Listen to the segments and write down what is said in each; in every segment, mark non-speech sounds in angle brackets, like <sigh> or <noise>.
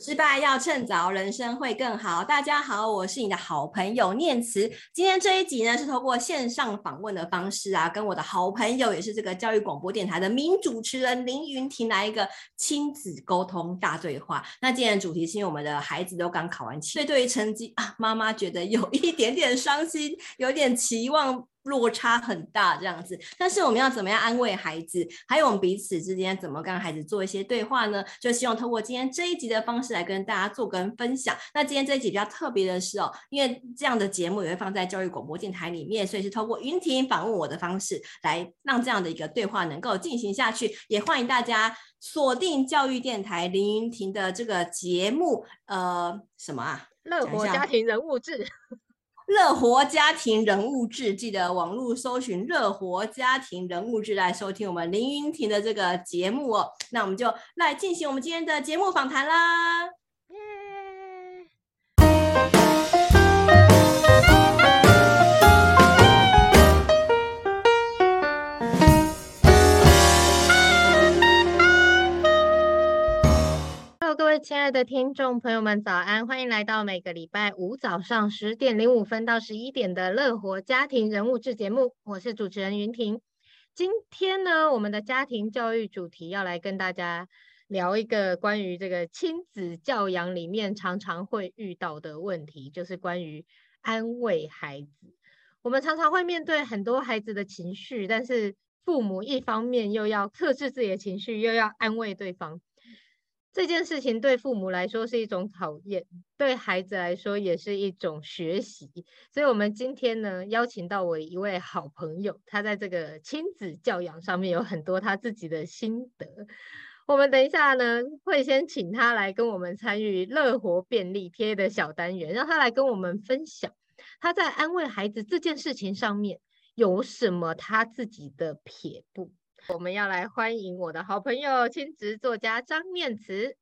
失败要趁早，人生会更好。大家好，我是你的好朋友念慈。今天这一集呢，是透过线上访问的方式啊，跟我的好朋友，也是这个教育广播电台的名主持人林云婷来一个亲子沟通大对话。那今天的主题是因为我们的孩子都刚考完，所以对于成绩啊，妈妈觉得有一点点伤心，有点期望。落差很大，这样子，但是我们要怎么样安慰孩子？还有我们彼此之间怎么跟孩子做一些对话呢？就希望通过今天这一集的方式来跟大家做跟分享。那今天这一集比较特别的是哦，因为这样的节目也会放在教育广播电台里面，所以是通过云婷访问我的方式来让这样的一个对话能够进行下去。也欢迎大家锁定教育电台林云婷的这个节目，呃，什么啊？乐活家庭人物志。乐活家庭人物志，记得网络搜寻“乐活家庭人物志”来收听我们林云婷的这个节目哦。那我们就来进行我们今天的节目访谈啦。亲爱的听众朋友们，早安！欢迎来到每个礼拜五早上十点零五分到十一点的乐活家庭人物志节目，我是主持人云婷。今天呢，我们的家庭教育主题要来跟大家聊一个关于这个亲子教养里面常常会遇到的问题，就是关于安慰孩子。我们常常会面对很多孩子的情绪，但是父母一方面又要克制自己的情绪，又要安慰对方。这件事情对父母来说是一种考验，对孩子来说也是一种学习。所以，我们今天呢，邀请到我一位好朋友，他在这个亲子教养上面有很多他自己的心得。我们等一下呢，会先请他来跟我们参与乐活便利贴的小单元，让他来跟我们分享他在安慰孩子这件事情上面有什么他自己的撇步。我们要来欢迎我的好朋友亲职作家张念慈。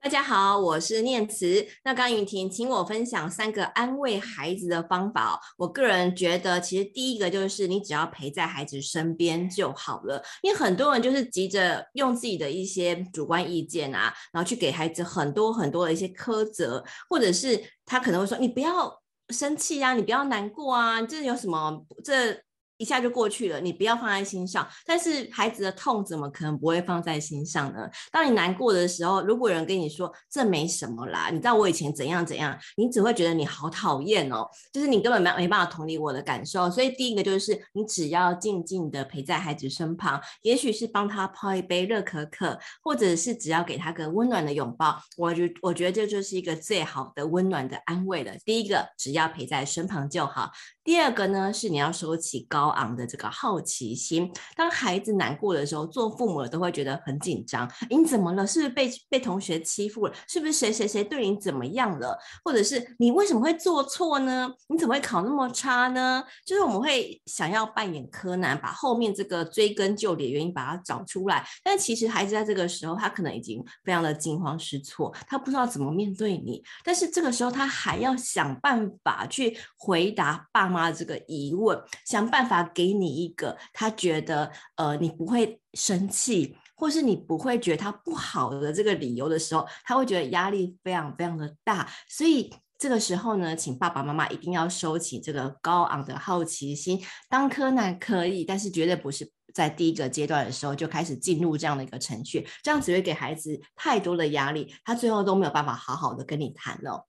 大家好，我是念慈。那刚云婷请我分享三个安慰孩子的方法。我个人觉得，其实第一个就是你只要陪在孩子身边就好了。因为很多人就是急着用自己的一些主观意见啊，然后去给孩子很多很多的一些苛责，或者是他可能会说：“你不要生气啊，你不要难过啊，这有什么？”这一下就过去了，你不要放在心上。但是孩子的痛怎么可能不会放在心上呢？当你难过的时候，如果有人跟你说这没什么啦，你知道我以前怎样怎样，你只会觉得你好讨厌哦，就是你根本没没办法同理我的感受。所以第一个就是你只要静静的陪在孩子身旁，也许是帮他泡一杯热可可，或者是只要给他个温暖的拥抱，我觉我觉得这就是一个最好的温暖的安慰了。第一个只要陪在身旁就好。第二个呢，是你要收起高昂的这个好奇心。当孩子难过的时候，做父母的都会觉得很紧张。你怎么了？是不是被被同学欺负了？是不是谁谁谁对你怎么样了？或者是你为什么会做错呢？你怎么会考那么差呢？就是我们会想要扮演柯南，把后面这个追根究底的原因把它找出来。但其实孩子在这个时候，他可能已经非常的惊慌失措，他不知道怎么面对你。但是这个时候，他还要想办法去回答爸妈这个疑问，想办法给你一个他觉得呃你不会生气，或是你不会觉得他不好的这个理由的时候，他会觉得压力非常非常的大。所以这个时候呢，请爸爸妈妈一定要收起这个高昂的好奇心，当柯南可以，但是绝对不是在第一个阶段的时候就开始进入这样的一个程序，这样只会给孩子太多的压力，他最后都没有办法好好的跟你谈了。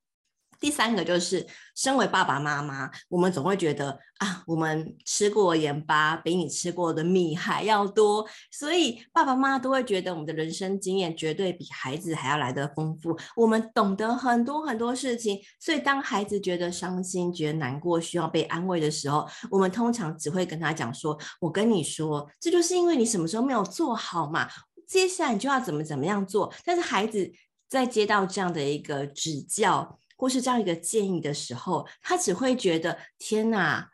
第三个就是，身为爸爸妈妈，我们总会觉得啊，我们吃过盐巴比你吃过的米还要多，所以爸爸妈妈都会觉得我们的人生经验绝对比孩子还要来得丰富，我们懂得很多很多事情。所以当孩子觉得伤心、觉得难过、需要被安慰的时候，我们通常只会跟他讲说：“我跟你说，这就是因为你什么时候没有做好嘛，接下来你就要怎么怎么样做。”但是孩子在接到这样的一个指教，或是这样一个建议的时候，他只会觉得天哪，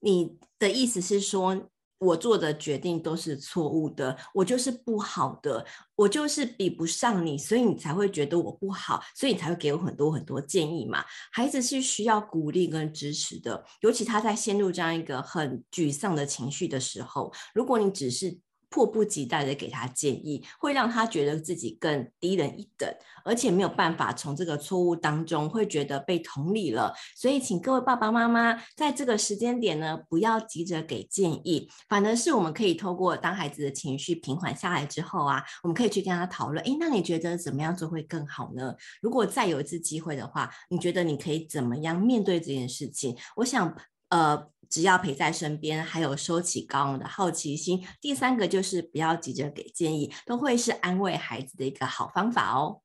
你的意思是说我做的决定都是错误的，我就是不好的，我就是比不上你，所以你才会觉得我不好，所以你才会给我很多很多建议嘛。孩子是需要鼓励跟支持的，尤其他在陷入这样一个很沮丧的情绪的时候，如果你只是迫不及待的给他建议，会让他觉得自己更低人一等，而且没有办法从这个错误当中会觉得被同理了。所以，请各位爸爸妈妈在这个时间点呢，不要急着给建议，反而是我们可以透过当孩子的情绪平缓下来之后啊，我们可以去跟他讨论，诶，那你觉得怎么样做会更好呢？如果再有一次机会的话，你觉得你可以怎么样面对这件事情？我想，呃。只要陪在身边，还有收起高昂的好奇心。第三个就是不要急着给建议，都会是安慰孩子的一个好方法哦。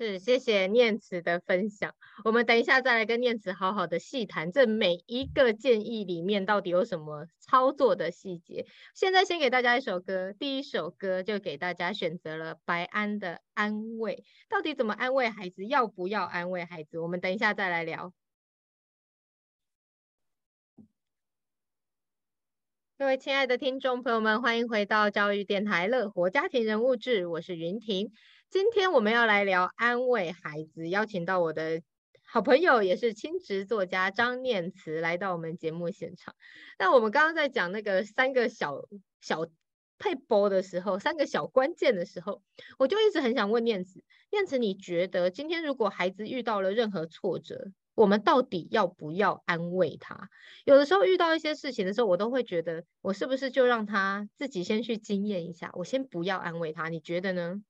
是，谢谢念慈的分享。我们等一下再来跟念慈好好的细谈，这每一个建议里面到底有什么操作的细节。现在先给大家一首歌，第一首歌就给大家选择了白安的《安慰》。到底怎么安慰孩子？要不要安慰孩子？我们等一下再来聊。各位亲爱的听众朋友们，欢迎回到教育电台乐活家庭人物志，我是云婷。今天我们要来聊安慰孩子，邀请到我的好朋友，也是亲职作家张念慈来到我们节目现场。那我们刚刚在讲那个三个小小配播的时候，三个小关键的时候，我就一直很想问念慈，念慈，你觉得今天如果孩子遇到了任何挫折，我们到底要不要安慰他？有的时候遇到一些事情的时候，我都会觉得，我是不是就让他自己先去经验一下？我先不要安慰他，你觉得呢？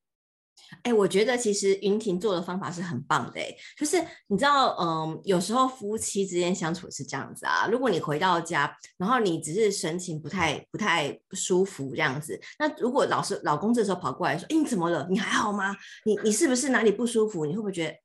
哎，我觉得其实云婷做的方法是很棒的，哎，就是你知道，嗯，有时候夫妻之间相处是这样子啊。如果你回到家，然后你只是神情不太不太舒服这样子，那如果老是老公这时候跑过来说，哎，你怎么了？你还好吗？你你是不是哪里不舒服？你会不会觉得，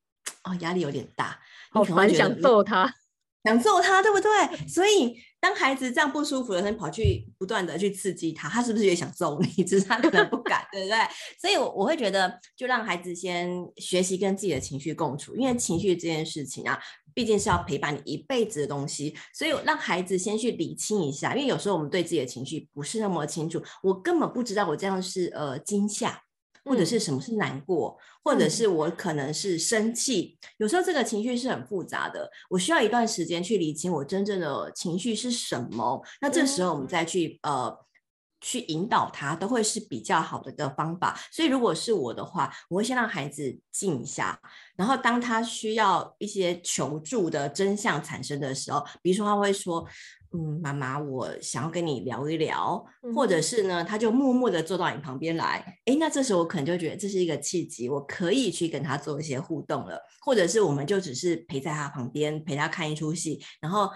哦，压力有点大？好烦，想揍他，<laughs> 想揍他，对不对？所以当孩子这样不舒服的时候，你跑去不断的去刺激他，他是不是也想揍你？<laughs> 只是他可能不敢，对不对？所以，我我会觉得，就让孩子先学习跟自己的情绪共处，因为情绪这件事情啊，毕竟是要陪伴你一辈子的东西，所以让孩子先去理清一下。因为有时候我们对自己的情绪不是那么清楚，我根本不知道我这样是呃惊吓。或者是什么是难过，嗯、或者是我可能是生气，嗯、有时候这个情绪是很复杂的，我需要一段时间去理清我真正的情绪是什么。那这时候我们再去、嗯、呃去引导他，都会是比较好的一个方法。所以如果是我的话，我会先让孩子静一下，然后当他需要一些求助的真相产生的时候，比如说他会说。嗯，妈妈，我想要跟你聊一聊，嗯、或者是呢，他就默默的坐到你旁边来，诶，那这时候我可能就觉得这是一个契机，我可以去跟他做一些互动了，或者是我们就只是陪在他旁边，陪他看一出戏，然后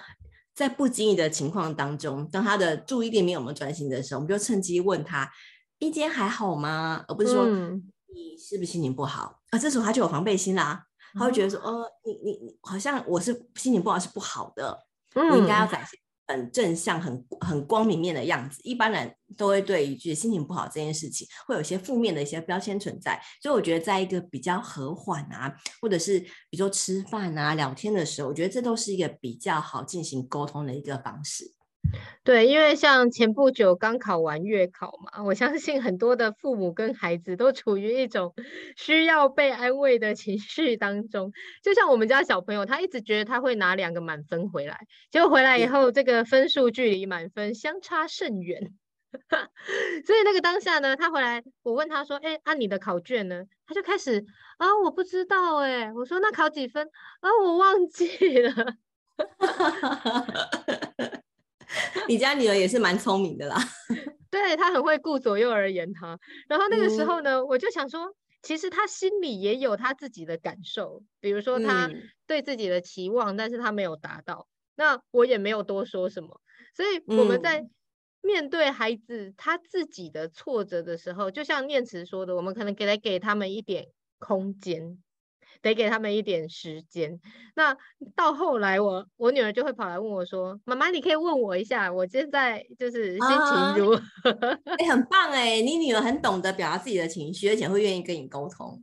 在不经意的情况当中，当他的注意力没有那么专心的时候，我们就趁机问他：“今天还好吗？”而不是说、嗯、你是不是心情不好啊？这时候他就有防备心啦，他会觉得说：“哦，你你你好像我是心情不好是不好的，嗯、我应该要展现。”很正向、很很光明面的样子，一般人都会对一句心情不好这件事情，会有一些负面的一些标签存在。所以我觉得，在一个比较和缓啊，或者是比如说吃饭啊、聊天的时候，我觉得这都是一个比较好进行沟通的一个方式。对，因为像前不久刚考完月考嘛，我相信很多的父母跟孩子都处于一种 <laughs> 需要被安慰的情绪当中。就像我们家小朋友，他一直觉得他会拿两个满分回来，结果回来以后，这个分数距离满分相差甚远。<laughs> 所以那个当下呢，他回来，我问他说：“哎，按、啊、你的考卷呢？”他就开始啊，我不知道哎。我说：“那考几分？”啊，我忘记了。<laughs> 你家女儿也是蛮聪明的啦，<laughs> 对，她很会顾左右而言他。然后那个时候呢，嗯、我就想说，其实她心里也有她自己的感受，比如说她对自己的期望，嗯、但是她没有达到，那我也没有多说什么。所以我们在面对孩子他自己的挫折的时候，嗯、就像念慈说的，我们可能给他给他们一点空间。得给他们一点时间。那到后来我，我我女儿就会跑来问我说：“妈妈，你可以问我一下，我现在就是心情如何？”你、啊欸、很棒哎，你女儿很懂得表达自己的情绪，而且会愿意跟你沟通。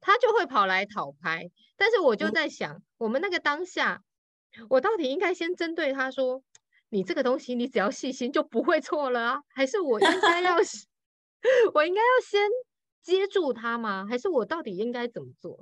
她就会跑来讨拍。但是我就在想，嗯、我们那个当下，我到底应该先针对她说：“你这个东西，你只要细心就不会错了啊？”还是我应该要，<laughs> 我应该要先接住她吗？还是我到底应该怎么做？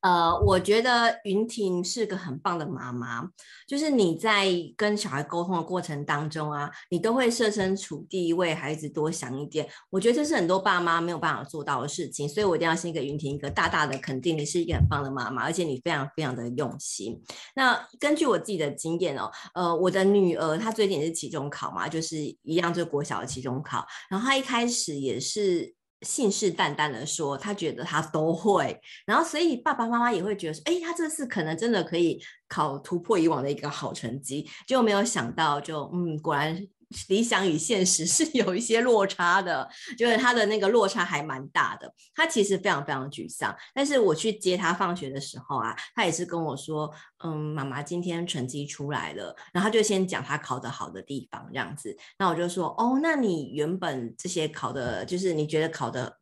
呃，我觉得云婷是个很棒的妈妈，就是你在跟小孩沟通的过程当中啊，你都会设身处地为孩子多想一点。我觉得这是很多爸妈没有办法做到的事情，所以我一定要先给云婷一个大大的肯定，你是一个很棒的妈妈，而且你非常非常的用心。那根据我自己的经验哦，呃，我的女儿她最近也是期中考嘛，就是一样，就国小的期中考，然后她一开始也是。信誓旦旦的说，他觉得他都会，然后所以爸爸妈妈也会觉得说，哎，他这次可能真的可以考突破以往的一个好成绩，就没有想到就，就嗯，果然。理想与现实是 <laughs> 有一些落差的，就是他的那个落差还蛮大的。他其实非常非常沮丧，但是我去接他放学的时候啊，他也是跟我说：“嗯，妈妈今天成绩出来了。”然后他就先讲他考得好的地方这样子。那我就说：“哦，那你原本这些考的，就是你觉得考的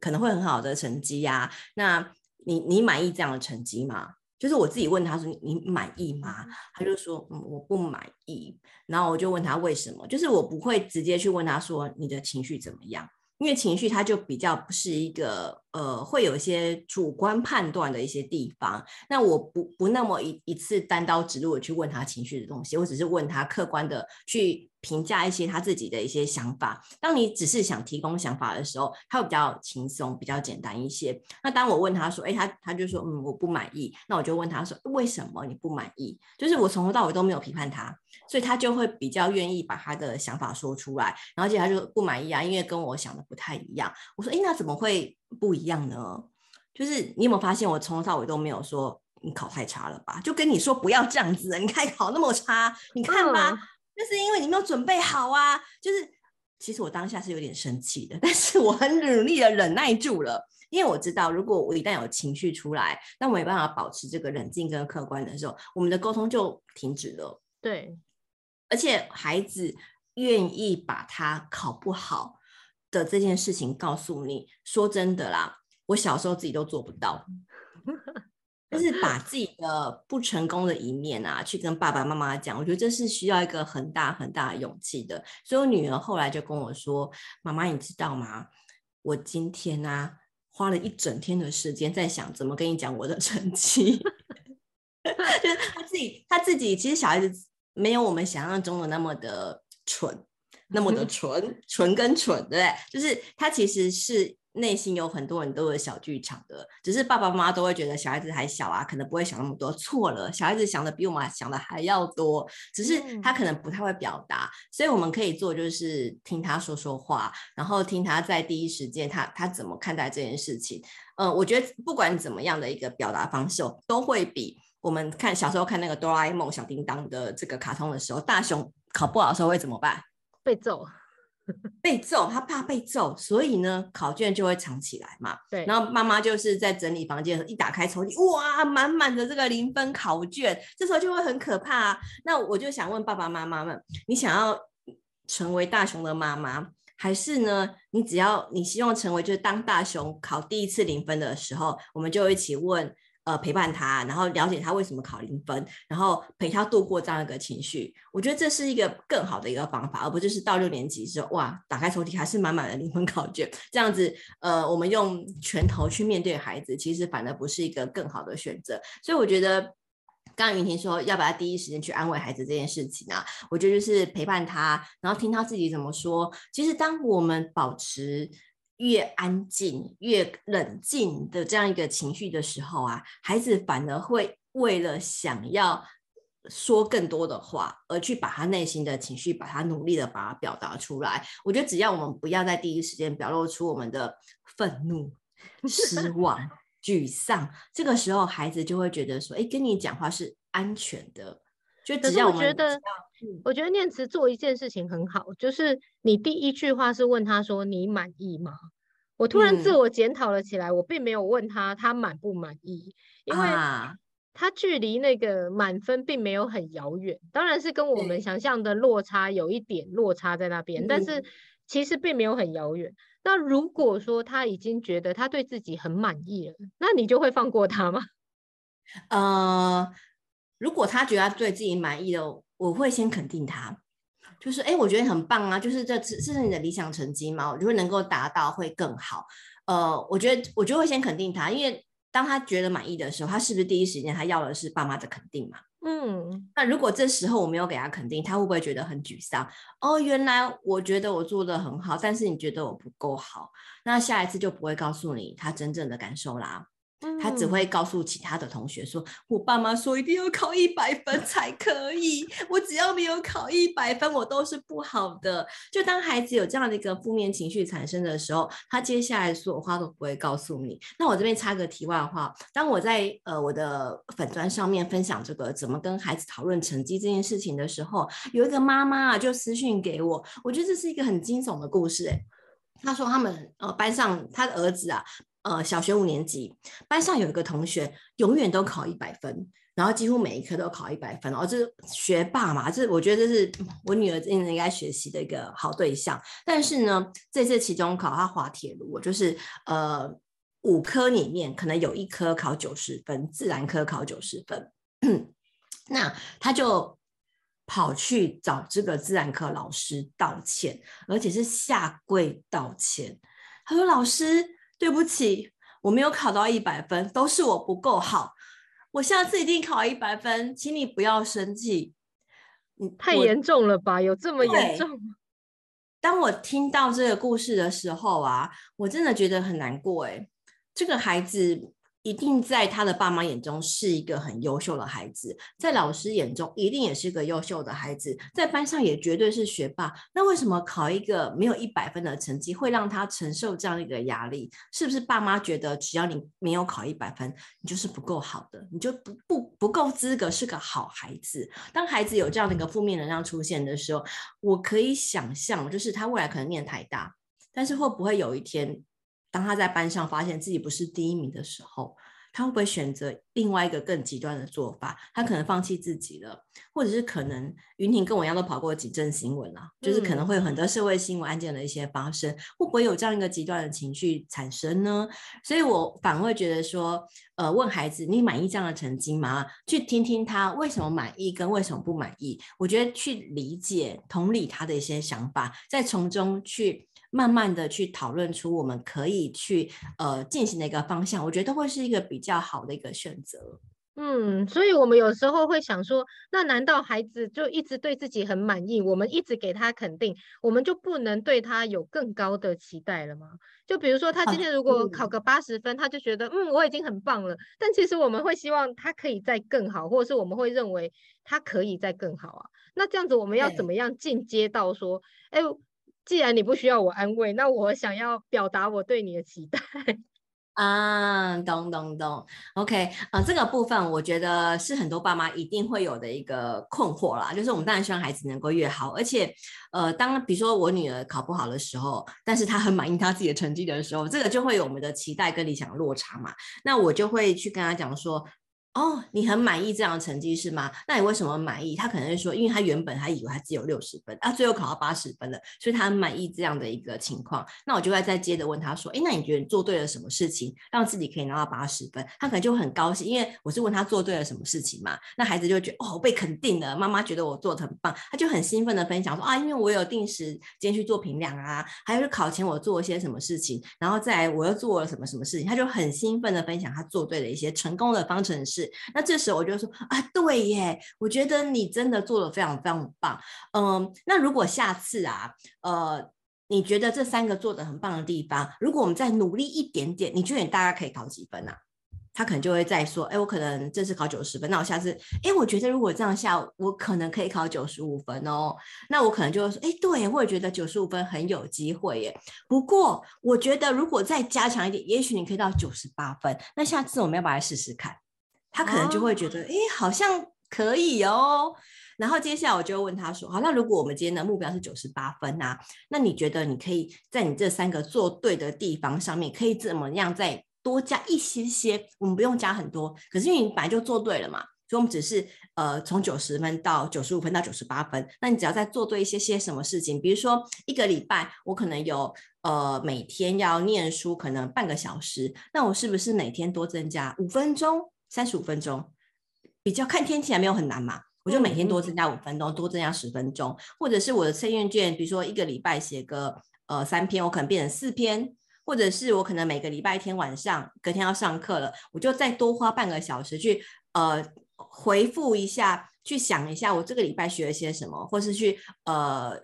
可能会很好的成绩呀？那你你满意这样的成绩吗？”就是我自己问他说，你满意吗？他就说嗯，我不满意。然后我就问他为什么？就是我不会直接去问他说，你的情绪怎么样，因为情绪它就比较不是一个呃会有一些主观判断的一些地方。那我不不那么一一次单刀直入的去问他情绪的东西，我只是问他客观的去。评价一些他自己的一些想法。当你只是想提供想法的时候，他会比较轻松、比较简单一些。那当我问他说：“哎，他他就说，嗯，我不满意。”那我就问他说：“为什么你不满意？”就是我从头到尾都没有批判他，所以他就会比较愿意把他的想法说出来。然后接着他就不满意啊，因为跟我想的不太一样。我说：“哎，那怎么会不一样呢？”就是你有没有发现，我从头到尾都没有说你考太差了吧？就跟你说不要这样子，你看考那么差，你看吧。嗯就是因为你没有准备好啊！就是其实我当下是有点生气的，<laughs> 但是我很努力的忍耐住了，因为我知道，如果我一旦有情绪出来，那我没办法保持这个冷静跟客观的时候，我们的沟通就停止了。对，而且孩子愿意把他考不好的这件事情告诉你，说真的啦，我小时候自己都做不到。<laughs> 就是把自己的不成功的一面啊，去跟爸爸妈妈讲，我觉得这是需要一个很大很大的勇气的。所以我女儿后来就跟我说：“妈妈，你知道吗？我今天啊，花了一整天的时间在想怎么跟你讲我的成绩。<laughs> ”就是他自己，他自己其实小孩子没有我们想象中的那么的蠢，那么的 <laughs> 纯，纯跟蠢，对不对？就是他其实是。内心有很多很多的小剧场的，只是爸爸妈妈都会觉得小孩子还小啊，可能不会想那么多。错了，小孩子想的比我们想的还要多，只是他可能不太会表达。嗯、所以我们可以做就是听他说说话，然后听他在第一时间他他怎么看待这件事情。嗯、呃，我觉得不管怎么样的一个表达方式，都会比我们看小时候看那个哆啦 A 梦、小叮当的这个卡通的时候，大雄考不好的时候会怎么办？被揍。<laughs> 被揍，他怕被揍，所以呢，考卷就会藏起来嘛。对，然后妈妈就是在整理房间，一打开抽屉，哇，满满的这个零分考卷，这时候就会很可怕啊。那我就想问爸爸妈妈们，你想要成为大雄的妈妈，还是呢，你只要你希望成为，就是当大雄考第一次零分的时候，我们就一起问。呃，陪伴他，然后了解他为什么考零分，然后陪他度过这样一个情绪。我觉得这是一个更好的一个方法，而不就是到六年级之后，哇，打开抽屉还是满满的零分考卷，这样子，呃，我们用拳头去面对孩子，其实反而不是一个更好的选择。所以我觉得，刚刚云婷说要不要第一时间去安慰孩子这件事情啊，我觉得就是陪伴他，然后听他自己怎么说。其实当我们保持。越安静、越冷静的这样一个情绪的时候啊，孩子反而会为了想要说更多的话，而去把他内心的情绪，把他努力的把它表达出来。我觉得只要我们不要在第一时间表露出我们的愤怒、失 <laughs> 望、沮丧，这个时候孩子就会觉得说：“哎，跟你讲话是安全的。”就只要我们觉得，我觉得念慈做一件事情很好，就是你第一句话是问他说：“你满意吗？”我突然自我检讨了起来，嗯、我并没有问他他满不满意，因为他距离那个满分并没有很遥远，当然是跟我们想象的落差有一点落差在那边，但是其实并没有很遥远。那如果说他已经觉得他对自己很满意了，那你就会放过他吗？呃。如果他觉得他对自己满意了，我会先肯定他，就是哎，我觉得很棒啊，就是这这是你的理想成绩嘛，我觉得能够达到会更好。呃，我觉得我就会先肯定他，因为当他觉得满意的时候，他是不是第一时间他要的是爸妈的肯定嘛？嗯，那如果这时候我没有给他肯定，他会不会觉得很沮丧？哦，原来我觉得我做得很好，但是你觉得我不够好，那下一次就不会告诉你他真正的感受啦。他只会告诉其他的同学说：“我爸妈说一定要考一百分才可以，我只要没有考一百分，我都是不好的。”就当孩子有这样的一个负面情绪产生的时候，他接下来所有话都不会告诉你。那我这边插个题外话，当我在呃我的粉砖上面分享这个怎么跟孩子讨论成绩这件事情的时候，有一个妈妈啊就私讯给我，我觉得这是一个很惊悚的故事欸。他说他们呃班上他的儿子啊。呃，小学五年级班上有一个同学，永远都考一百分，然后几乎每一科都考一百分，然后这是学霸嘛，这我觉得这是我女儿真的应该学习的一个好对象。但是呢，这次期中考他滑铁卢，就是呃五科里面可能有一科考九十分，自然科考九十分，<clears throat> 那他就跑去找这个自然科老师道歉，而且是下跪道歉。他说：“老师。”对不起，我没有考到一百分，都是我不够好。我下次一定考一百分，请你不要生气。太严重了吧？有这么严重吗？<laughs> 当我听到这个故事的时候啊，我真的觉得很难过。哎，这个孩子。一定在他的爸妈眼中是一个很优秀的孩子，在老师眼中一定也是个优秀的孩子，在班上也绝对是学霸。那为什么考一个没有一百分的成绩会让他承受这样一个压力？是不是爸妈觉得只要你没有考一百分，你就是不够好的，你就不不不够资格是个好孩子？当孩子有这样的一个负面能量出现的时候，我可以想象，就是他未来可能念台大，但是会不会有一天？当他在班上发现自己不是第一名的时候，他会不会选择另外一个更极端的做法？他可能放弃自己了，或者是可能云婷跟我一样都跑过几阵新闻啊，就是可能会有很多社会新闻案件的一些发生，会不会有这样一个极端的情绪产生呢？所以我反而会觉得说，呃，问孩子你满意这样的成绩吗？去听听他为什么满意跟为什么不满意，我觉得去理解、同理他的一些想法，再从中去。慢慢的去讨论出我们可以去呃进行的一个方向，我觉得都会是一个比较好的一个选择。嗯，所以我们有时候会想说，那难道孩子就一直对自己很满意，我们一直给他肯定，我们就不能对他有更高的期待了吗？就比如说他今天如果考个八十分，啊，他就觉得嗯我已经很棒了，但其实我们会希望他可以再更好，或者是我们会认为他可以再更好啊。那这样子我们要怎么样进阶到说，哎？既然你不需要我安慰，那我想要表达我对你的期待 <laughs> 啊，懂懂懂，OK 啊，这个部分我觉得是很多爸妈一定会有的一个困惑啦，就是我们当然希望孩子能够越好，而且呃，当比如说我女儿考不好的时候，但是她很满意她自己的成绩的时候，这个就会有我们的期待跟理想落差嘛，那我就会去跟她讲说。哦，你很满意这样的成绩是吗？那你为什么满意？他可能会说，因为他原本他以为他只有六十分，啊，最后考到八十分了，所以他很满意这样的一个情况。那我就会再接着问他说，诶，那你觉得你做对了什么事情，让自己可以拿到八十分？他可能就很高兴，因为我是问他做对了什么事情嘛。那孩子就觉得哦，被肯定了，妈妈觉得我做的很棒，他就很兴奋的分享说啊，因为我有定时间去做评量啊，还有考前我做了些什么事情，然后再来我又做了什么什么事情，他就很兴奋的分享他做对了一些成功的方程式。那这时候我就说啊，对耶，我觉得你真的做的非常非常棒。嗯，那如果下次啊，呃，你觉得这三个做的很棒的地方，如果我们再努力一点点，你觉得你大概可以考几分啊？他可能就会再说，哎，我可能这次考九十分，那我下次，哎，我觉得如果这样下，我可能可以考九十五分哦。那我可能就会说，哎，对，我也觉得九十五分很有机会耶。不过我觉得如果再加强一点，也许你可以到九十八分。那下次我们要不要来试试看？他可能就会觉得，哎、哦，好像可以哦。然后接下来我就问他说，好，那如果我们今天的目标是九十八分啊，那你觉得你可以在你这三个做对的地方上面，可以怎么样再多加一些些？我们不用加很多，可是因为你本来就做对了嘛，所以我们只是呃从九十分到九十五分到九十八分，那你只要再做对一些些什么事情，比如说一个礼拜我可能有呃每天要念书，可能半个小时，那我是不是每天多增加五分钟？三十五分钟，比较看天气还没有很难嘛，我就每天多增加五分钟，多增加十分钟，或者是我的测验卷，比如说一个礼拜写个呃三篇，我可能变成四篇，或者是我可能每个礼拜天晚上隔天要上课了，我就再多花半个小时去呃回复一下，去想一下我这个礼拜学了些什么，或是去呃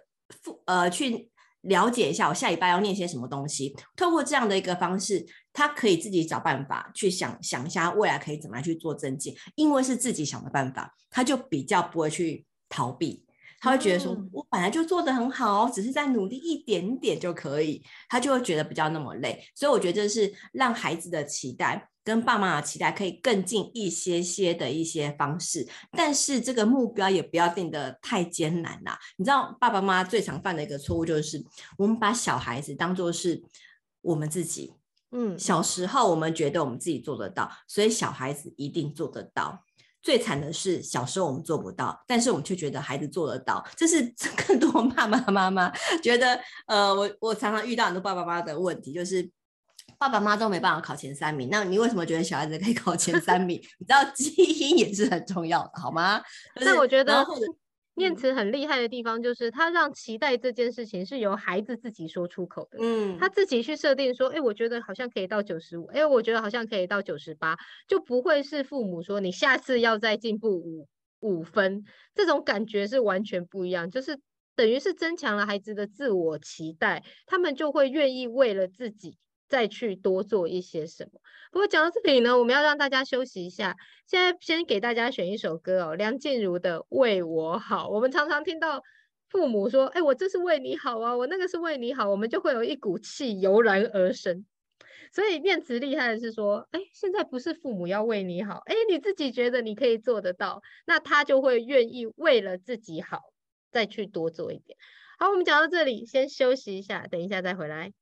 复呃去了解一下我下礼拜要念些什么东西。透过这样的一个方式，他可以自己找办法去想想一下未来可以怎么样去做增进，因为是自己想的办法，他就比较不会去逃避。他会觉得说，我本来就做得很好，只是再努力一点点就可以，他就会觉得比较那么累。所以我觉得这是让孩子的期待跟爸妈的期待可以更近一些些的一些方式，但是这个目标也不要定得太艰难啦。你知道，爸爸妈妈最常犯的一个错误就是，我们把小孩子当做是我们自己。嗯，小时候我们觉得我们自己做得到，所以小孩子一定做得到。最惨的是，小时候我们做不到，但是我们却觉得孩子做得到，这是 <laughs> 更多爸爸妈妈觉得。呃，我我常常遇到很多爸爸妈妈的问题，就是爸爸妈妈都没办法考前三名，那你为什么觉得小孩子可以考前三名？<laughs> 你知道基因也是很重要的，好吗？那、就是、我觉得。念慈很厉害的地方就是，他让期待这件事情是由孩子自己说出口的。嗯，他自己去设定说，哎，我觉得好像可以到九十五，哎，我觉得好像可以到九十八，就不会是父母说你下次要再进步五五分，这种感觉是完全不一样，就是等于是增强了孩子的自我期待，他们就会愿意为了自己。再去多做一些什么。不过讲到这里呢，我们要让大家休息一下。现在先给大家选一首歌哦，梁静茹的《为我好》。我们常常听到父母说：“哎，我这是为你好啊，我那个是为你好。”我们就会有一股气油然而生。所以念慈厉害的是说：“哎，现在不是父母要为你好，哎，你自己觉得你可以做得到，那他就会愿意为了自己好，再去多做一点。”好，我们讲到这里，先休息一下，等一下再回来。